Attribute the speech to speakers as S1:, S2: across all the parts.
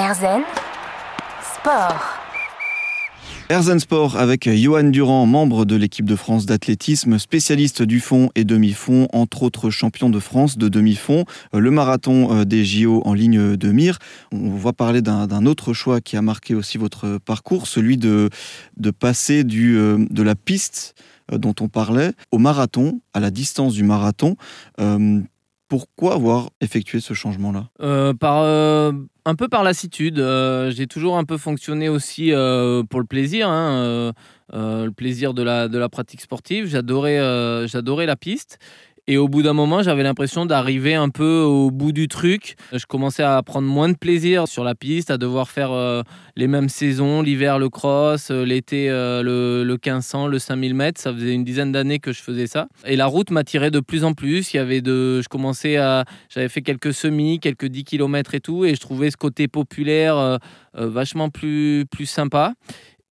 S1: Erzen Sport.
S2: Erzen Sport avec Johan Durand, membre de l'équipe de France d'athlétisme, spécialiste du fond et demi-fond, entre autres champion de France de demi-fond, le marathon euh, des JO en ligne de mire. On va parler d'un autre choix qui a marqué aussi votre parcours, celui de, passer euh, de la piste euh, dont on parlait au marathon, à la distance du marathon. Pourquoi avoir effectué ce changement-là?
S3: Euh, euh, un peu par lassitude. Euh, j'ai toujours un peu fonctionné aussi pour le plaisir, hein, le plaisir de la, pratique sportive. J'adorais la piste. Et au bout d'un moment, j'avais l'impression d'arriver un peu au bout du truc. Je commençais à prendre moins de plaisir sur la piste, à devoir faire euh, les mêmes saisons, l'hiver le cross, euh, l'été euh, le, le 1500, le 5000 mètres. Ça faisait une dizaine d'années que je faisais ça. Et la route m'attirait de plus en plus. Il y avait de, je commençais à, j'avais fait quelques semis, quelques 10 km et tout, et je trouvais ce côté populaire vachement plus, plus sympa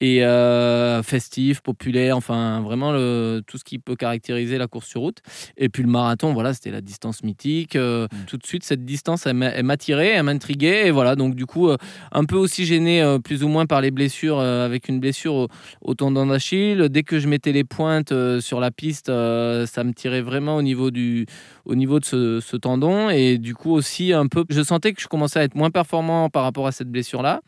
S3: et euh, festif, populaire, enfin vraiment le, tout ce qui peut caractériser la course sur route. Et puis le marathon, voilà, c'était la distance mythique. Euh, mm. Tout de suite, cette distance, elle m'attirait, elle m'intriguait. Et voilà, donc du coup, euh, un peu aussi gêné plus ou moins par les blessures, avec une blessure au, au tendon d'Achille. Dès que je mettais les pointes sur la piste, ça me tirait vraiment au niveau, du, au niveau de ce, ce, tendon. Et du coup aussi, un peu, je sentais que je commençais à être moins performant par rapport à cette blessure-là.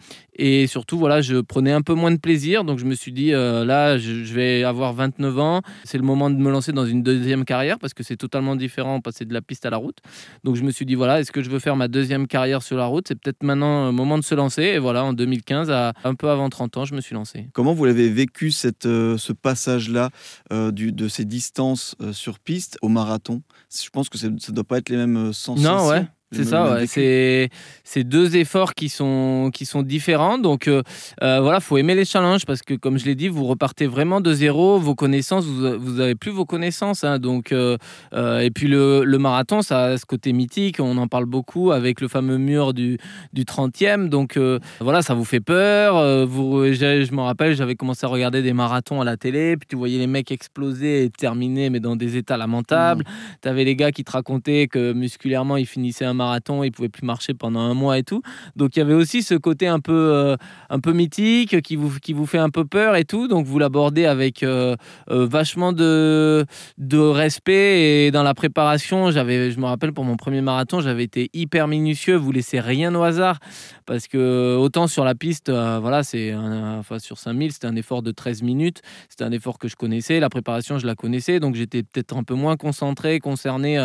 S3: Et surtout, voilà, je prenais un peu moins de plaisir donc je me suis dit, euh, là, je, vais avoir 29 ans. C'est le moment de me lancer dans une deuxième carrière parce que c'est totalement différent, passer de la piste à la route. Donc je me suis dit, voilà, est-ce que je veux faire ma deuxième carrière sur la route? C'est peut-être maintenant le moment de se lancer. Et voilà, en 2015, à un peu avant 30 ans, je me suis lancé.
S2: Comment vous l'avez vécu, cette, euh, ce passage-là euh, de ces distances sur piste au marathon? Je pense que ça ne doit pas être les mêmes sensations.
S3: Non, ouais. C'est ça, ouais. c'est c'est deux efforts qui sont qui sont différents. Donc euh, euh, voilà, faut aimer les challenges parce que comme je l'ai dit, vous repartez vraiment de zéro. Vos connaissances, vous vous avez plus vos connaissances. Hein. donc euh, euh, et puis le, le, marathon, ça a ce côté mythique. On en parle beaucoup avec le fameux mur du du 30e. Donc euh, voilà, ça vous fait peur. vous, je, me rappelle, j'avais commencé à regarder des marathons à la télé, puis tu voyais les mecs exploser et terminer, mais dans des états lamentables. Mmh. Tu avais les gars qui te racontaient que musculairement ils finissaient un marathon, il pouvait plus marcher pendant un mois et tout. Donc il y avait aussi ce côté un peu, euh, un peu mythique qui vous, qui vous fait un peu peur et tout. Donc vous l'abordez avec euh, euh, vachement de, de respect et dans la préparation, j'avais, je me rappelle pour mon premier marathon, j'avais été hyper minutieux. Vous laissez rien au hasard parce que autant sur la piste, voilà, c'est enfin sur 5000, c'était un effort de 13 minutes. C'était un effort que je connaissais. La préparation, je la connaissais, donc j'étais peut-être un peu moins concentré, concerné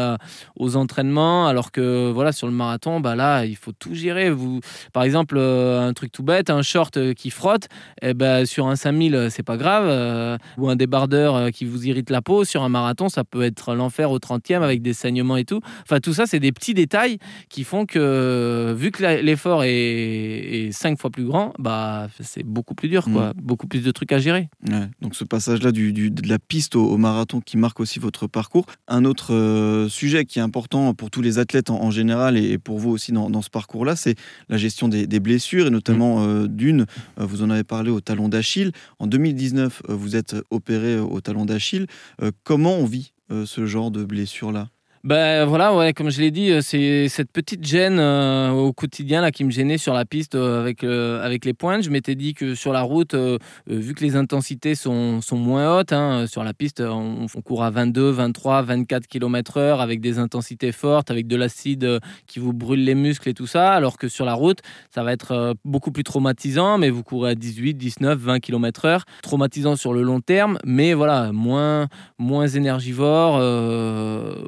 S3: aux entraînements, alors que voilà sur le marathon, bah là, il faut tout gérer. Vous, par exemple, euh, un truc tout bête, un short euh, qui frotte, et eh ben, sur un 5000, euh, c'est pas grave. ou un débardeur qui vous irrite la peau, sur un marathon, ça peut être l'enfer au 30e avec des saignements et tout. Enfin, tout ça, c'est des petits détails qui font que, vu que l'effort est, cinq fois plus grand, bah, c'est beaucoup plus dur, quoi. Mm. Beaucoup plus de trucs à gérer.
S2: donc, ce passage-là du, de la piste au, marathon qui marque aussi votre parcours. Un autre sujet qui est important pour tous les athlètes en général, et pour vous aussi dans, ce parcours-là, c'est la gestion des, blessures et notamment mm. euh, d'une, euh, vous en avez parlé au talon d'Achille. En 2019, euh, vous êtes opéré au talon d'Achille. comment on vit ce genre de blessure-là?
S3: Ben voilà, ouais, comme je l'ai dit, euh, c'est cette petite gêne euh, au quotidien là qui me gênait sur la piste euh, avec avec les pointes. Je m'étais dit que sur la route, vu que les intensités sont, sont moins hautes, hein, sur la piste, on, court à 22, 23, 24 km/h avec des intensités fortes, avec de l'acide qui vous brûle les muscles et tout ça, alors que sur la route, ça va être beaucoup plus traumatisant, mais vous courez à 18, 19, 20 km/h, traumatisant sur le long terme, mais voilà, moins moins énergivore,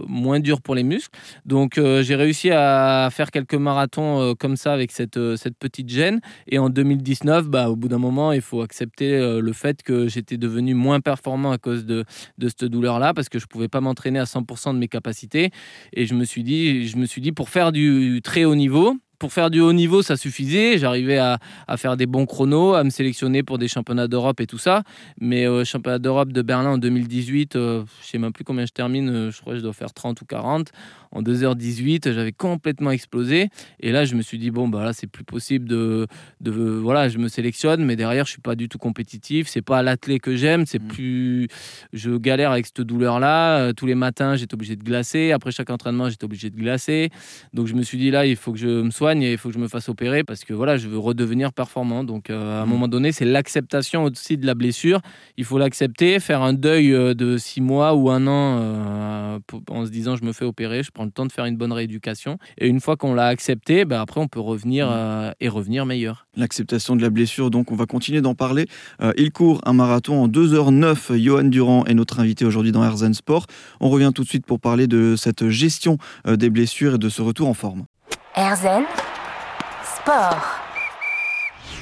S3: moins pour les muscles. Donc euh, j'ai réussi à faire quelques marathons euh, comme ça avec cette, euh, cette petite gêne. Et en 2019, bah, au bout d'un moment, il faut accepter le fait que j'étais devenu moins performant à cause de, de cette douleur-là parce que je pouvais pas m'entraîner à 100% de mes capacités. Et je me suis dit, je me suis dit pour faire du très haut niveau, pour faire du haut niveau, ça suffisait. J'arrivais à, faire des bons chronos, à me sélectionner pour des championnats d'Europe et tout ça. Mais euh, championnat d'Europe de Berlin en 2018, euh, je sais même plus combien je termine. Euh, je crois que je dois faire 30 ou 40. En 2h18, j'avais complètement explosé. Et là, je me suis dit, bon, bah là, c'est plus possible de, de. Voilà, je me sélectionne, mais derrière, je suis pas du tout compétitif. C'est pas l'athlète que j'aime. C'est mmh. plus. Je galère avec cette douleur-là. tous les matins, j'étais obligé de glacer. Après chaque entraînement, j'étais obligé de glacer. Donc, je me suis dit, là, il faut que je me soigne et il faut que je me fasse opérer parce que voilà, je veux redevenir performant. Donc à un mm. moment donné, c'est l'acceptation aussi de la blessure. Il faut l'accepter, faire un deuil de six mois ou un an en se disant je me fais opérer, je prends le temps de faire une bonne rééducation. Et une fois qu'on l'a accepté, ben après on peut revenir mm. et revenir meilleur.
S2: L'acceptation de la blessure, donc on va continuer d'en parler. il court un marathon en 2h09. Johan Durand est notre invité aujourd'hui dans Herzen Sport. On revient tout de suite pour parler de cette gestion des blessures et de ce retour en forme.
S1: Herzen Sport.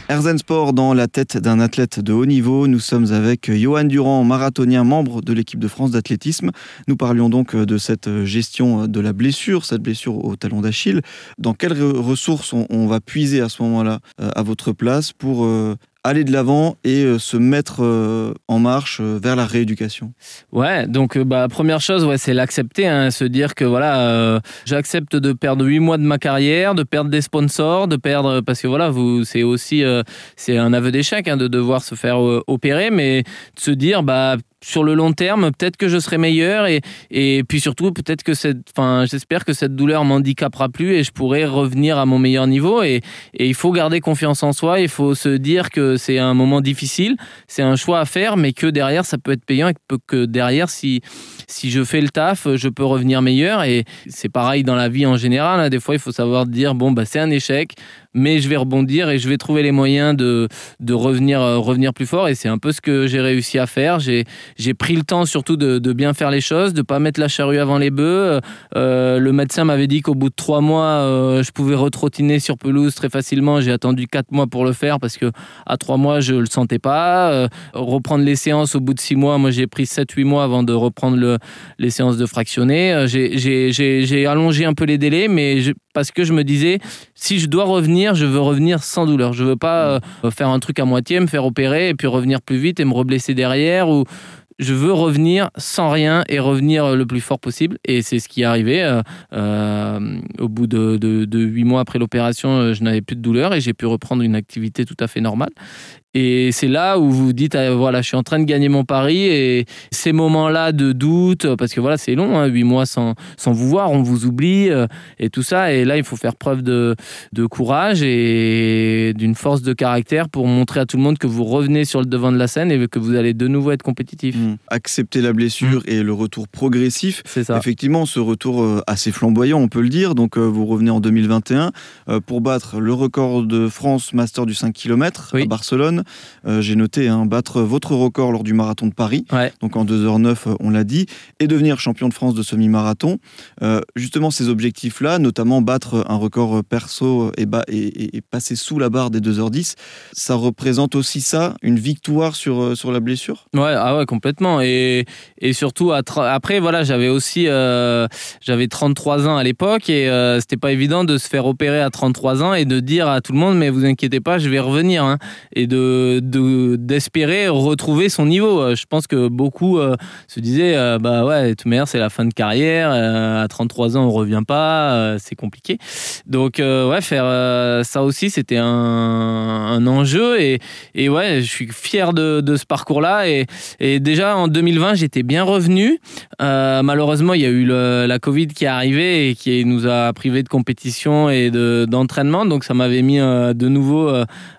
S2: Herzen Sport dans la tête d'un athlète de haut niveau. Nous sommes avec Johan Durand, marathonien, membre de l'équipe de France d'athlétisme. Nous parlions donc de cette gestion de la blessure, cette blessure au talon d'Achille. Dans quelles ressources on, va puiser à ce moment-là euh, à votre place pour euh, aller de l'avant et euh, se mettre euh, en marche euh, vers la rééducation.
S3: Ouais, donc bah, première chose, ouais, c'est l'accepter, hein, se dire que voilà, j'accepte de perdre huit mois de ma carrière, de perdre des sponsors, de perdre parce que voilà, vous, c'est aussi c'est un aveu d'échec hein, de devoir se faire opérer, mais de se dire bah sur le long terme, peut-être que je serai meilleur et, puis surtout, peut-être que cette, enfin, j'espère que cette douleur m'handicapera plus et je pourrai revenir à mon meilleur niveau. Et, et, il faut garder confiance en soi. Il faut se dire que c'est un moment difficile, c'est un choix à faire, mais que derrière, ça peut être payant et que derrière, si, si je fais le taf, je peux revenir meilleur. Et c'est pareil dans la vie en général. Hein. Des fois, il faut savoir dire, bon, bah, c'est un échec mais je vais rebondir et je vais trouver les moyens de, de revenir, euh, revenir plus fort. Et c'est un peu ce que j'ai réussi à faire. J'ai, j'ai pris le temps surtout de, de, bien faire les choses, de pas mettre la charrue avant les bœufs. Euh, le médecin m'avait dit qu'au bout de trois mois, euh, je pouvais retrottiner sur pelouse très facilement. J'ai attendu quatre mois pour le faire parce que à trois mois, je le sentais pas. reprendre les séances au bout de six mois, moi j'ai pris sept, huit mois avant de reprendre le, les séances de fractionné. J'ai, j'ai, j'ai, allongé un peu les délais, mais parce que je me disais, si je dois revenir, je veux revenir sans douleur. Je veux pas euh, faire un truc à moitié, me faire opérer et puis revenir plus vite et me reblesser derrière ou je veux revenir sans rien et revenir le plus fort possible. Et c'est ce qui est arrivé. Euh, euh, au bout de, huit mois après l'opération, je n'avais plus de douleur et j'ai pu reprendre une activité tout à fait normale. Et c'est là où vous dites, ah, voilà, je suis en train de gagner mon pari. Et ces moments-là de doute, parce que voilà, c'est long, hein, huit mois sans, sans vous voir, on vous oublie euh, et tout ça. Et là, il faut faire preuve de, de courage et d'une force de caractère pour montrer à tout le monde que vous revenez sur le devant de la scène et que vous allez de nouveau être compétitif. Mmh.
S2: Accepter la blessure mmh. et le retour progressif.
S3: C'est ça.
S2: Effectivement, ce retour euh, assez flamboyant, on peut le dire. Donc, euh, vous revenez en 2021 pour battre le record de France Master du 5 km à Barcelone. Euh, j'ai noté hein, battre votre record lors du marathon de Paris, donc en 2h09, euh, on l'a dit, et devenir champion de France de semi-marathon. Euh, justement, ces objectifs-là, notamment battre un record perso et, et, passer sous la barre des 2h10, ça représente aussi ça, une victoire sur, sur la blessure?
S3: Ouais, ah ouais, complètement. Et, et surtout, après, voilà, j'avais aussi j'avais 33 ans à l'époque et c'était pas évident de se faire opérer à 33 ans et de dire à tout le monde, mais vous inquiétez pas, je vais revenir. Hein. et de d'espérer retrouver son niveau. Euh, je pense que beaucoup euh, se disaient euh, bah ouais, de toute c'est la fin de carrière. à 33 ans, on revient pas. c'est compliqué. Donc, ouais, faire ça aussi, c'était un, enjeu. Et, et, ouais, je suis fier de, ce parcours-là. Et, et, déjà, en 2020, j'étais bien revenu. malheureusement, il y a eu la Covid qui est arrivée et qui nous a privé de compétition et d'entraînement. Donc, ça m'avait mis de nouveau.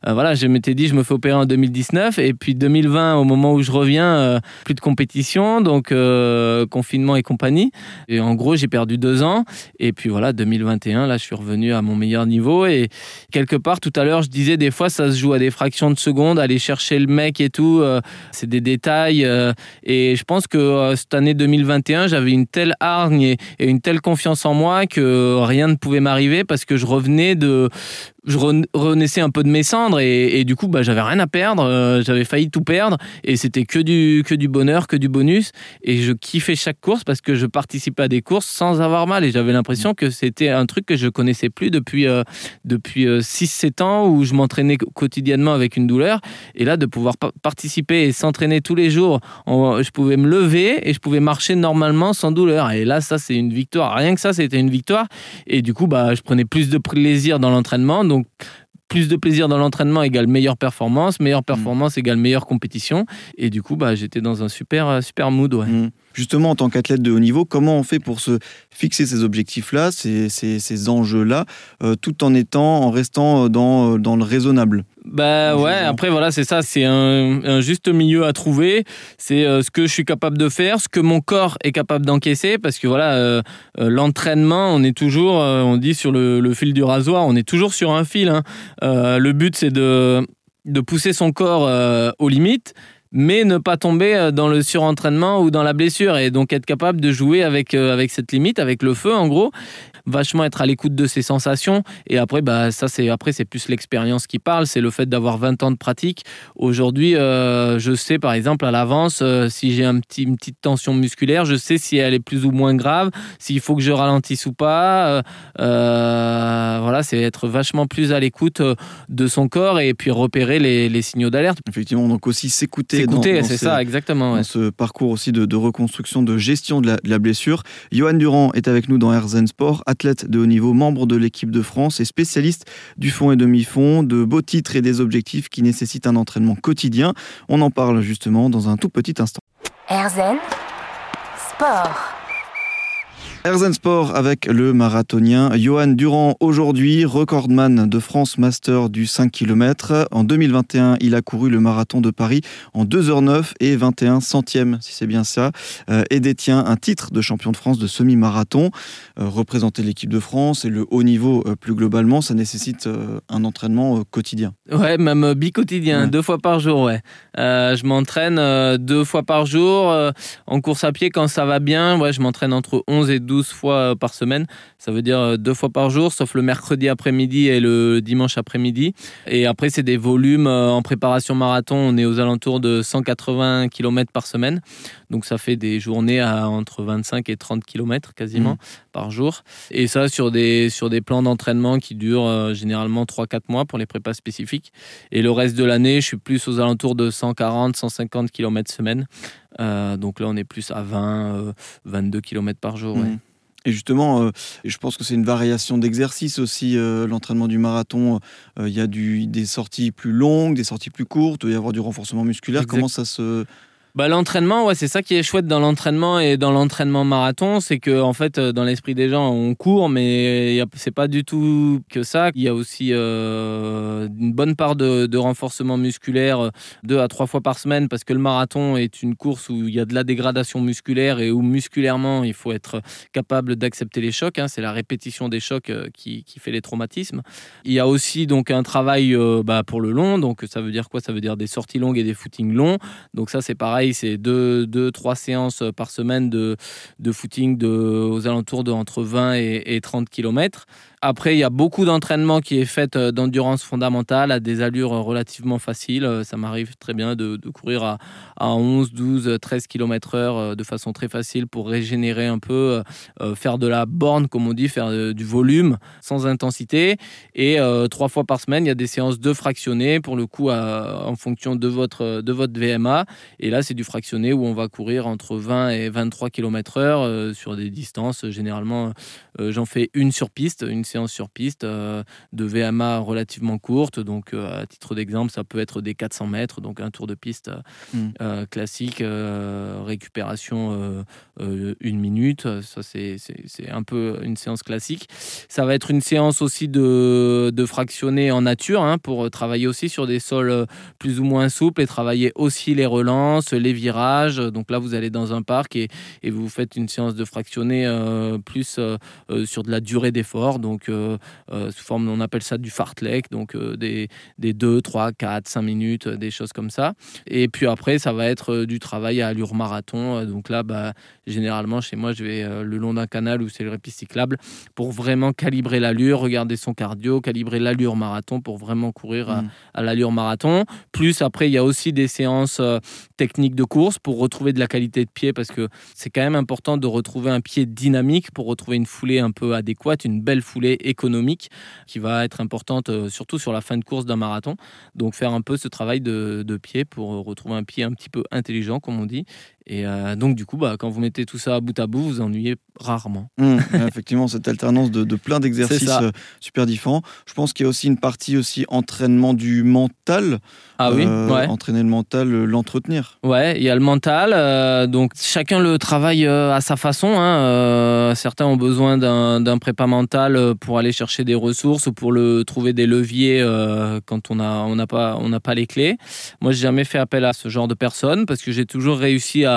S3: voilà, je m'étais dit, je me fais opérer en 2019 et puis 2020 au moment où je reviens euh, plus de compétition donc euh, confinement et compagnie. Et en gros j'ai perdu deux ans. Et puis voilà 2021 là je suis revenu à mon meilleur niveau. Et quelque part tout à l'heure je disais des fois ça se joue à des fractions de secondes aller chercher le mec et tout euh, c'est des détails et je pense que cette année 2021 j'avais une telle hargne et, et une telle confiance en moi que rien ne pouvait m'arriver parce que je revenais de je renaissais un peu de mes cendres et, du coup bah, j'avais rien à perdre, euh, j'avais failli tout perdre et c'était que du, que du bonheur, que du bonus. Et je kiffais chaque course parce que je participais à des courses sans avoir mal et j'avais l'impression que c'était un truc que je connaissais plus depuis, euh, depuis 6-7 euh, ans où je m'entraînais quotidiennement avec une douleur. Et là de pouvoir participer et s'entraîner tous les jours, je pouvais me lever et je pouvais marcher normalement sans douleur. Et là ça c'est une victoire, rien que ça c'était une victoire. Et du coup bah, je prenais plus de plaisir dans l'entraînement plus de plaisir dans l'entraînement égale meilleure performance, meilleure mm. performance égale meilleure compétition. Et du coup, bah, j'étais dans un super, super mood. Ouais. Mm
S2: Justement, en tant qu'athlète de haut niveau, comment on fait pour se fixer ces objectifs-là, ces, ces, enjeux-là, tout en étant, en restant dans, dans le raisonnable?
S3: Bah ouais, après voilà, c'est ça, c'est un, juste milieu à trouver. C'est euh, ce que je suis capable de faire, ce que mon corps est capable d'encaisser, parce que voilà, euh, euh, l'entraînement, on est toujours, on dit sur le, fil du rasoir, on est toujours sur un fil. Hein. le but, c'est de, de pousser son corps aux limites mais ne pas tomber dans le surentraînement ou dans la blessure et donc être capable de jouer avec, avec cette limite, avec le feu en gros vachement être à l'écoute de ses sensations. Et après, bah, ça, c'est après, c'est plus l'expérience qui parle. C'est le fait d'avoir 20 ans de pratique. Aujourd'hui, euh, je sais, par exemple, à l'avance, euh, si j'ai un petit, une petite tension musculaire, je sais si elle est plus ou moins grave, s'il faut que je ralentisse ou pas. Euh, voilà, c'est être vachement plus à l'écoute de son corps et puis repérer les, les signaux d'alerte.
S2: Effectivement, donc aussi s'écouter.
S3: C'est ça, exactement.
S2: Dans ce parcours aussi de, de, reconstruction, de gestion de la, de la blessure. Johan Durand est avec nous dans Herzen Sport athlète de haut niveau, membre de l'équipe de France et spécialiste du fond et demi-fond, de beaux titres et des objectifs qui nécessitent un entraînement quotidien. On en parle justement dans un tout petit instant.
S1: Erzen Sport.
S2: Erzen Sport avec le marathonien Johan Durand, aujourd'hui recordman de France Master du 5 km. En 2021, il a couru le marathon de Paris en 2h09 et 21 centièmes, si c'est bien ça, euh, et détient un titre de champion de France de semi-marathon. Euh, représenter l'équipe de France et le haut niveau euh, plus globalement, ça nécessite un entraînement quotidien.
S3: Ouais, même bi-quotidien, deux fois par jour, ouais. je m'entraîne deux fois par jour. en course à pied, quand ça va bien, ouais, je m'entraîne entre 11 et 12 12 fois euh, par semaine. Ça veut dire euh, deux fois par jour, sauf le mercredi après-midi et le dimanche après-midi. Et après, c'est des volumes euh, en préparation marathon. On est aux alentours de 180 km par semaine. Donc ça fait des journées à entre 25 et 30 km quasiment mmh. par jour. Et ça sur des, sur des plans d'entraînement qui durent généralement 3-4 mois pour les prépas spécifiques. Et le reste de l'année, je suis plus aux alentours de 140-150 km semaine. donc là, on est plus à 20, 22 km par jour. Mmh.
S2: Et justement, euh, je pense que c'est une variation d'exercice aussi, euh, l'entraînement du marathon. Euh, il y a du, des sorties plus longues, des sorties plus courtes, il y avoir du renforcement musculaire. Comment ça se
S3: bah, l'entraînement, ouais, c'est ça qui est chouette dans l'entraînement et dans l'entraînement marathon, c'est que en fait, euh, dans l'esprit des gens, on court, mais c'est pas du tout que ça. Il y a aussi euh, une bonne part de, renforcement musculaire euh, deux à trois fois par semaine, parce que le marathon est une course où il y a de la dégradation musculaire et où musculairement, il faut être capable d'accepter les chocs. Hein. c'est la répétition des chocs qui, fait les traumatismes. Il y a aussi donc un travail bah, pour le long, donc ça veut dire quoi? Ça veut dire des sorties longues et des footings longs. Donc ça, c'est pareil c'est deux, deux, trois séances par semaine de, footing aux alentours de entre 20 et, et 30 km. Après, il y a beaucoup d'entraînement qui est fait euh, d'endurance fondamentale à des allures relativement faciles. Euh, ça m'arrive très bien de, courir à, à, 11, 12, 13 km heure de façon très facile pour régénérer un peu, euh, faire de la borne, comme on dit, faire du volume sans intensité. Et trois fois par semaine, il y a des séances de fractionné pour le coup en fonction de votre, de votre VMA. Et là, c'est du fractionné où on va courir entre 20 et 23 km heure sur des distances. Généralement, j'en fais une sur piste, une séance sur piste euh, de VMA relativement courte. Donc, euh, à titre d'exemple, ça peut être des 400 mètres, donc un tour de piste euh, mm. classique, récupération une minute. Ça, c'est un peu une séance classique. Ça va être une séance aussi de, de fractionner en nature hein, pour travailler aussi sur des sols plus ou moins souples et travailler aussi les relances, les virages. Donc là, vous allez dans un parc et, et vous faites une séance de fractionner plus sur de la durée d'effort. Donc, donc euh, euh, sous forme, on appelle ça du fartlek, donc euh, des, des 2, 3, 4, 5 minutes, des choses comme ça. Et puis après, ça va être du travail à allure marathon. Donc là, bah, généralement, chez moi, je vais le long d'un canal où c'est le répit cyclable pour vraiment calibrer l'allure, regarder son cardio, calibrer l'allure marathon pour vraiment courir à, mm. l'allure marathon. Plus après, il y a aussi des séances techniques de course pour retrouver de la qualité de pied parce que c'est quand même important de retrouver un pied dynamique pour retrouver une foulée un peu adéquate, une belle foulée économique qui va être importante euh, surtout sur la fin de course d'un marathon. Donc faire un peu ce travail de, pied pour retrouver un pied un petit peu intelligent, comme on dit, Et euh, donc, du coup, bah, quand vous mettez tout ça à bout à bout, vous ennuyez rarement.
S2: Mmh, effectivement, cette alternance de, de plein d'exercices euh, super différents. Je pense qu'il y a aussi une partie aussi entraînement du mental.
S3: Ah oui,
S2: Euh,
S3: ouais.
S2: Entraîner le mental, l'entretenir.
S3: Ouais, il y a le mental. donc chacun le travaille à sa façon. hein, certains ont besoin d'un prépa mental pour aller chercher des ressources ou pour le trouver des leviers quand on a on n'a pas on n'a pas les clés. Moi, j'ai jamais fait appel à ce genre de personnes parce que j'ai toujours réussi à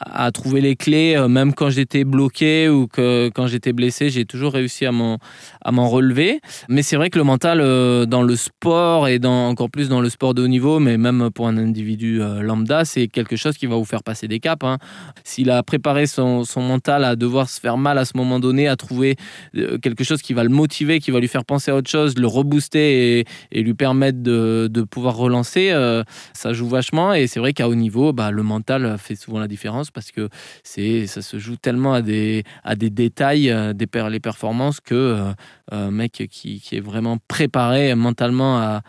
S3: à trouver les clés, euh, même quand j'étais bloqué ou que quand j'étais blessé, j'ai toujours réussi à m'en à m'en relever. Mais c'est vrai que le mental euh, dans le sport et encore plus dans le sport de haut niveau, mais même pour un individu euh, lambda, c'est quelque chose qui va vous faire passer des caps. hein. S'il a préparé son, son mental à devoir se faire mal à ce moment donné, à trouver quelque chose qui va le motiver, qui va lui faire penser à autre chose, le rebooster et, et lui permettre de, de pouvoir relancer, ça joue vachement. Et c'est vrai qu'à haut niveau, bah, le mental fait souvent la différence parce que ça se joue tellement à des, détails, euh, des les performances, que euh, un mec qui, est vraiment préparé mentalement à,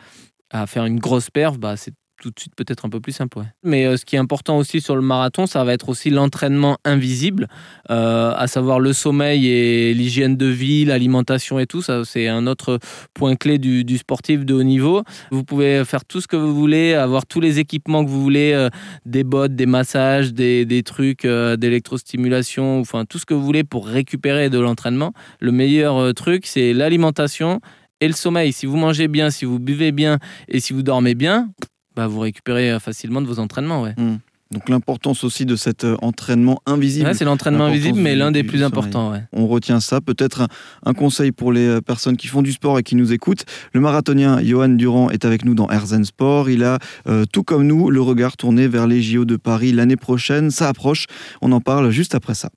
S3: à faire une grosse perf, bah, c'est tout de suite peut-être un peu plus simple. Mais euh, ce qui est important aussi sur le marathon, ça va être aussi l'entraînement invisible, euh, à savoir le sommeil et l'hygiène de vie, l'alimentation et tout. Ça, c'est un autre point clé du, sportif de haut niveau. Vous pouvez faire tout ce que vous voulez, avoir tous les équipements que vous voulez, euh, des bottes, des massages, des, des trucs d'électrostimulation, enfin tout ce que vous voulez pour récupérer de l'entraînement. Le meilleur truc, c'est l'alimentation et le sommeil. Si vous mangez bien, si vous buvez bien et si vous dormez bien, bah, vous récupérez euh, facilement de vos entraînements. Ouais.
S2: Donc l'importance aussi de cet euh, entraînement invisible.
S3: Ouais, c'est l'entraînement invisible, mais l'un des plus importants. Ouais.
S2: On retient ça. Peut-être un, un conseil pour les euh, personnes qui font du sport et qui nous écoutent. Le marathonien Johan Durand est avec nous dans Herzen Sport. Il a, euh, tout comme nous, le regard tourné vers les JO de Paris l'année prochaine. Ça approche. On en parle juste après ça.